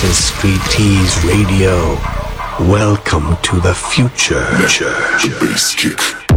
This is Street Tease Radio. Welcome to the future. Bass kick.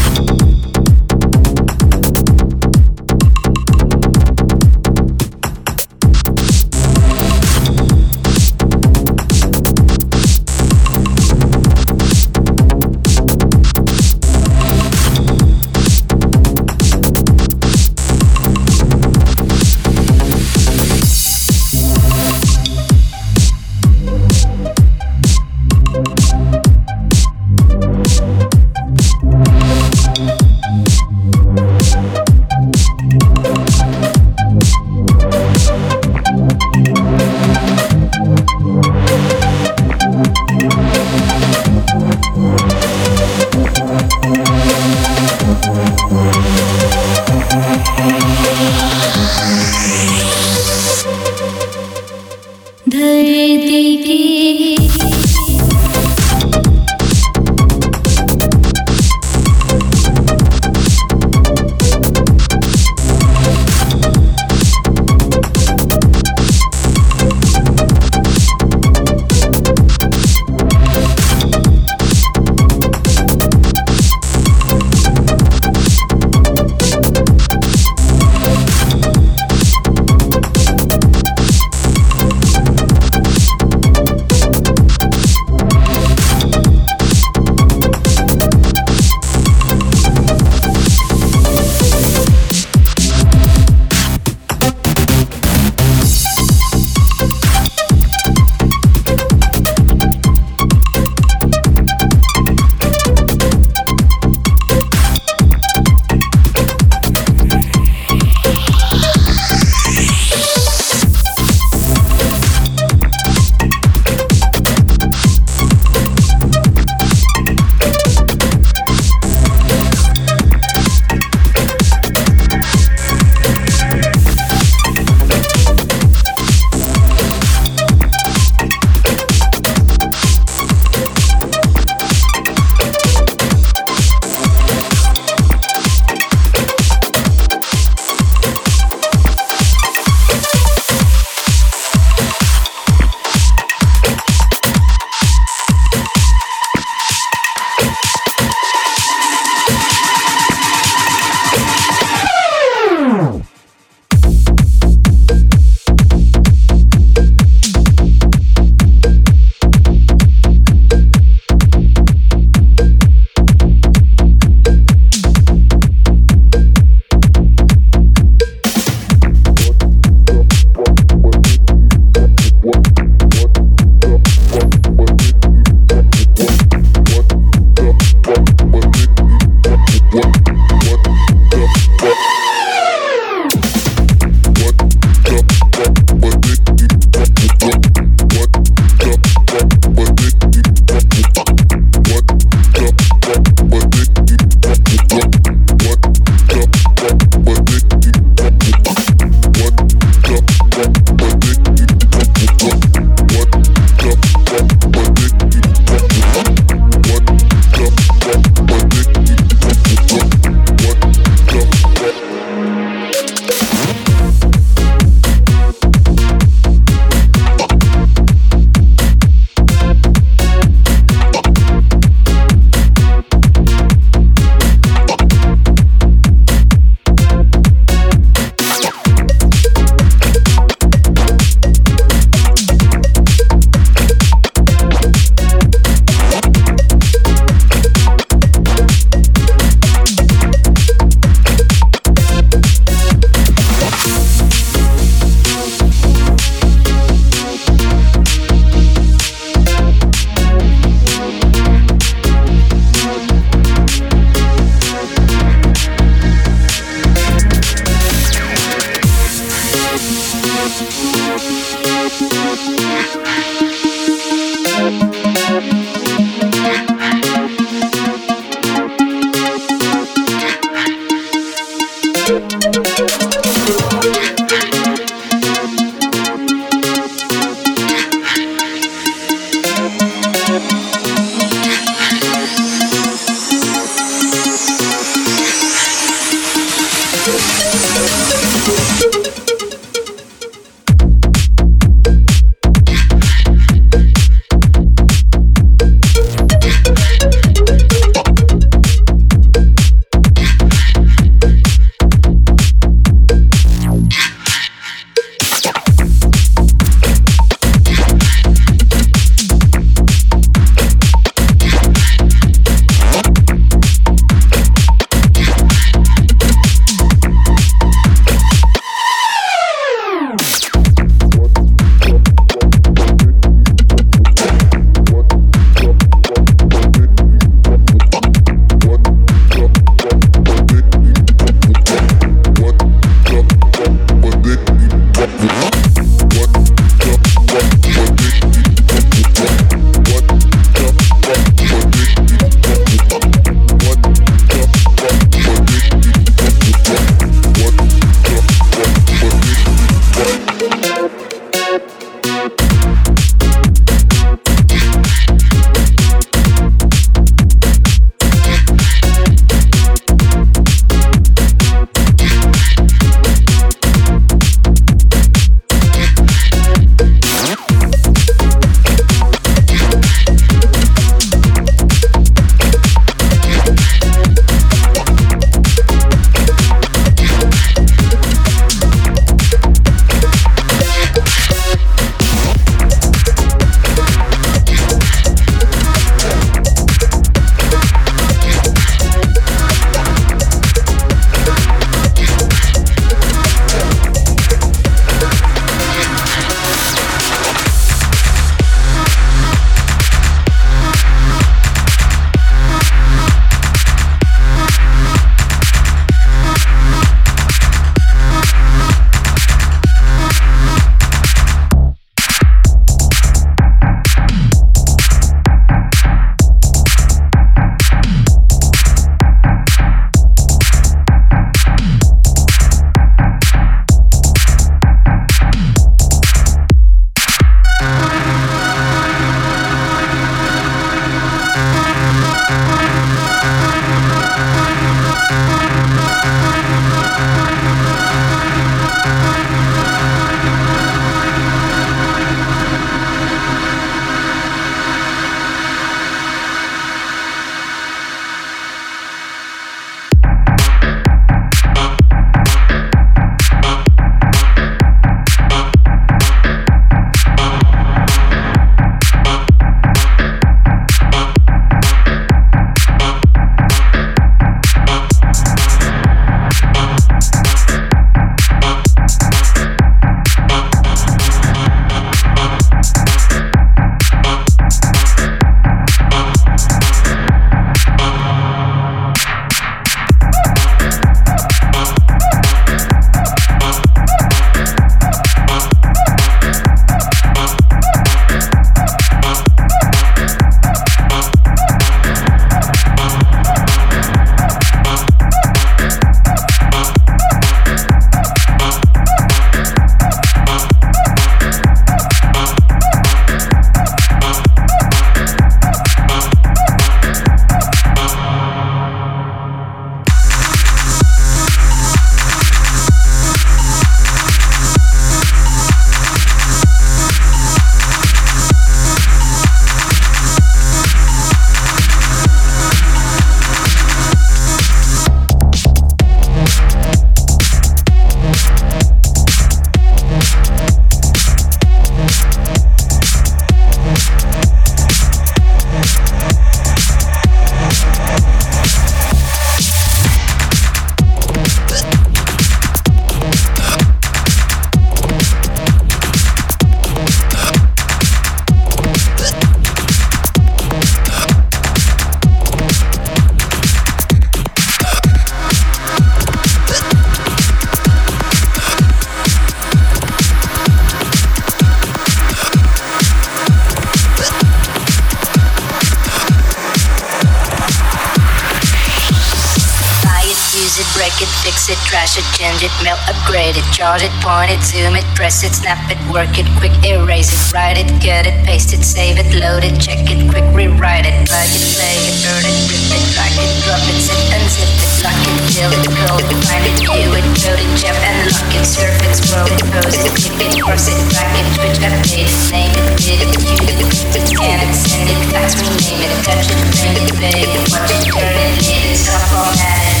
break it, fix it, trash it, change it, melt, upgrade it, charge it, point it, zoom it, press it, snap it, work it, quick erase it, write it, cut it, paste it, save it, load it, check it, quick rewrite it, plug it, play it, burn it, rip it, drag it, drop it, zip and zip it, lock it, fill it, curl it, find it, view it, code it, jump and lock it, surf it, scroll it, pose it, click it, cross it, track it, switch, update it, name it, did it, use it, print it, scan it, send it, fax, rename it, touch it, print it, play it, watch it, turn it, leave it, stop all that.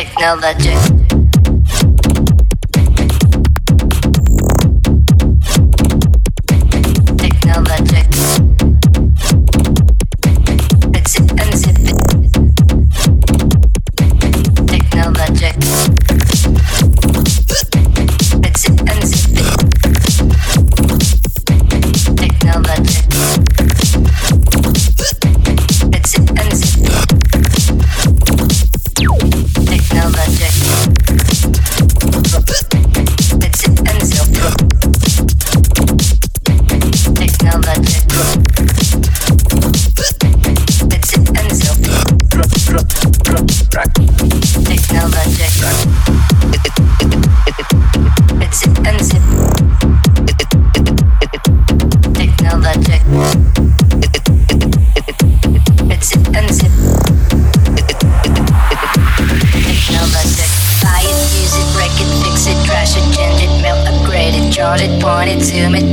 Technologic.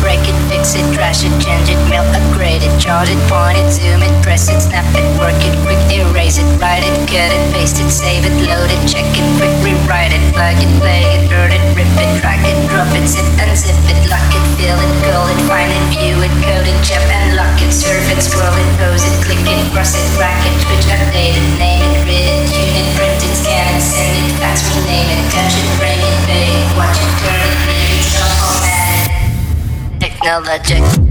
break it, fix it, trash it, change it, melt, upgrade it, charge it, point it, zoom it, press it, snap it, work it, quick erase it, write it, cut it, paste it, save it, load it, check it, quick rewrite it, plug it, play it, burn it, rip it, drag it, drop it, zip unzip it, lock it, fill it, call it, find it, view it, code it, jump and lock it, surf it, scroll it, pose it, click it, cross it, rack it, switch, update it, name it, read it, tune it, print it, scan it, send it, fax, rename it, touch it, frame it, pay it, watch it, turn it, technologic.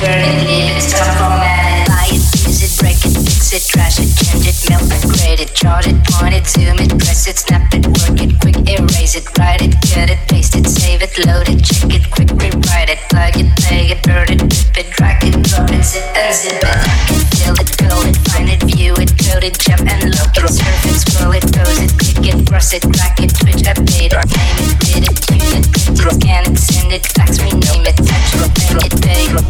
burn it, leave it, stop it, buy it, use it, break it, fix it, trash it, change it, melt it, grade it, chart it, point it, zoom it, press it, snap it, work it, quick erase it, write it, cut it, paste it, save it, load it, check it, quick rewrite it, plug it, play it, burn it, rip it, drag it, drop it, zip and zip it, hack it, fill it, curl it, find it, view it, code it, jump and look it, surf it, scroll it, pose it, click it, cross it, crack it, twitch, update it, name it, did it, tune it, print it, scan it, send it, fax, rename it, touch it, bang it, bang it.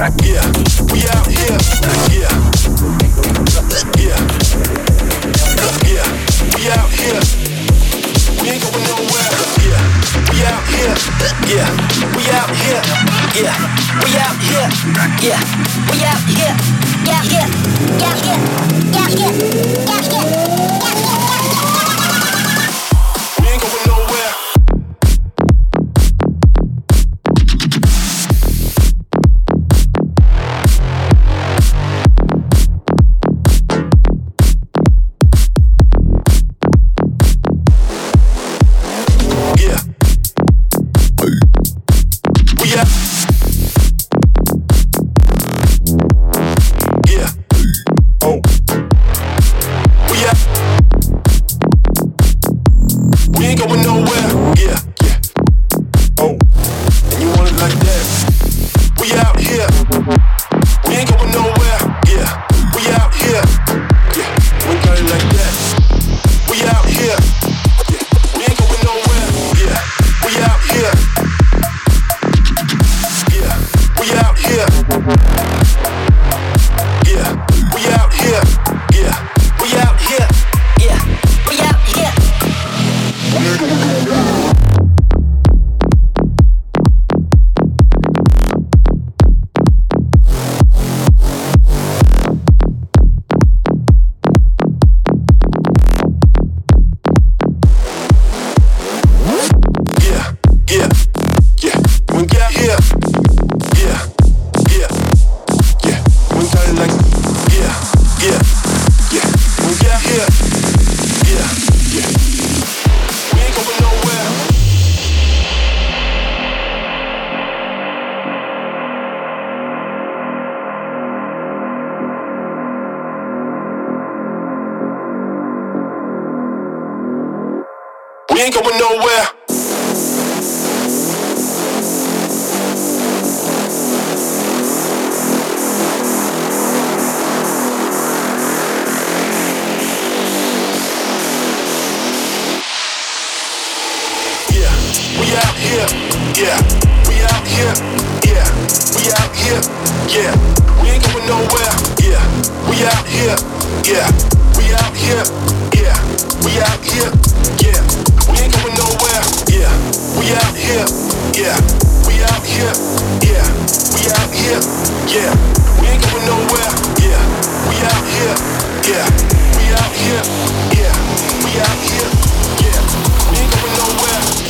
Yeah, we out here. Yeah. Yeah. Yeah, we out here. We ain't going nowhere. Yeah, we out here. Yeah, we out here. Yeah, we out here. Yeah, we out here. Yeah, yeah. Here. Yeah, we out here. Yeah, we out here. Yeah, we ain't going nowhere. Yeah, we out here. Yeah, we out here. Yeah, we out here. Yeah, we ain't going nowhere. Yeah, we out here. Yeah, we out here. Yeah, we out here. Yeah, we ain't going nowhere. Yeah, we out here. Yeah, we out here. Yeah, we out here. Yeah, we ain't going nowhere.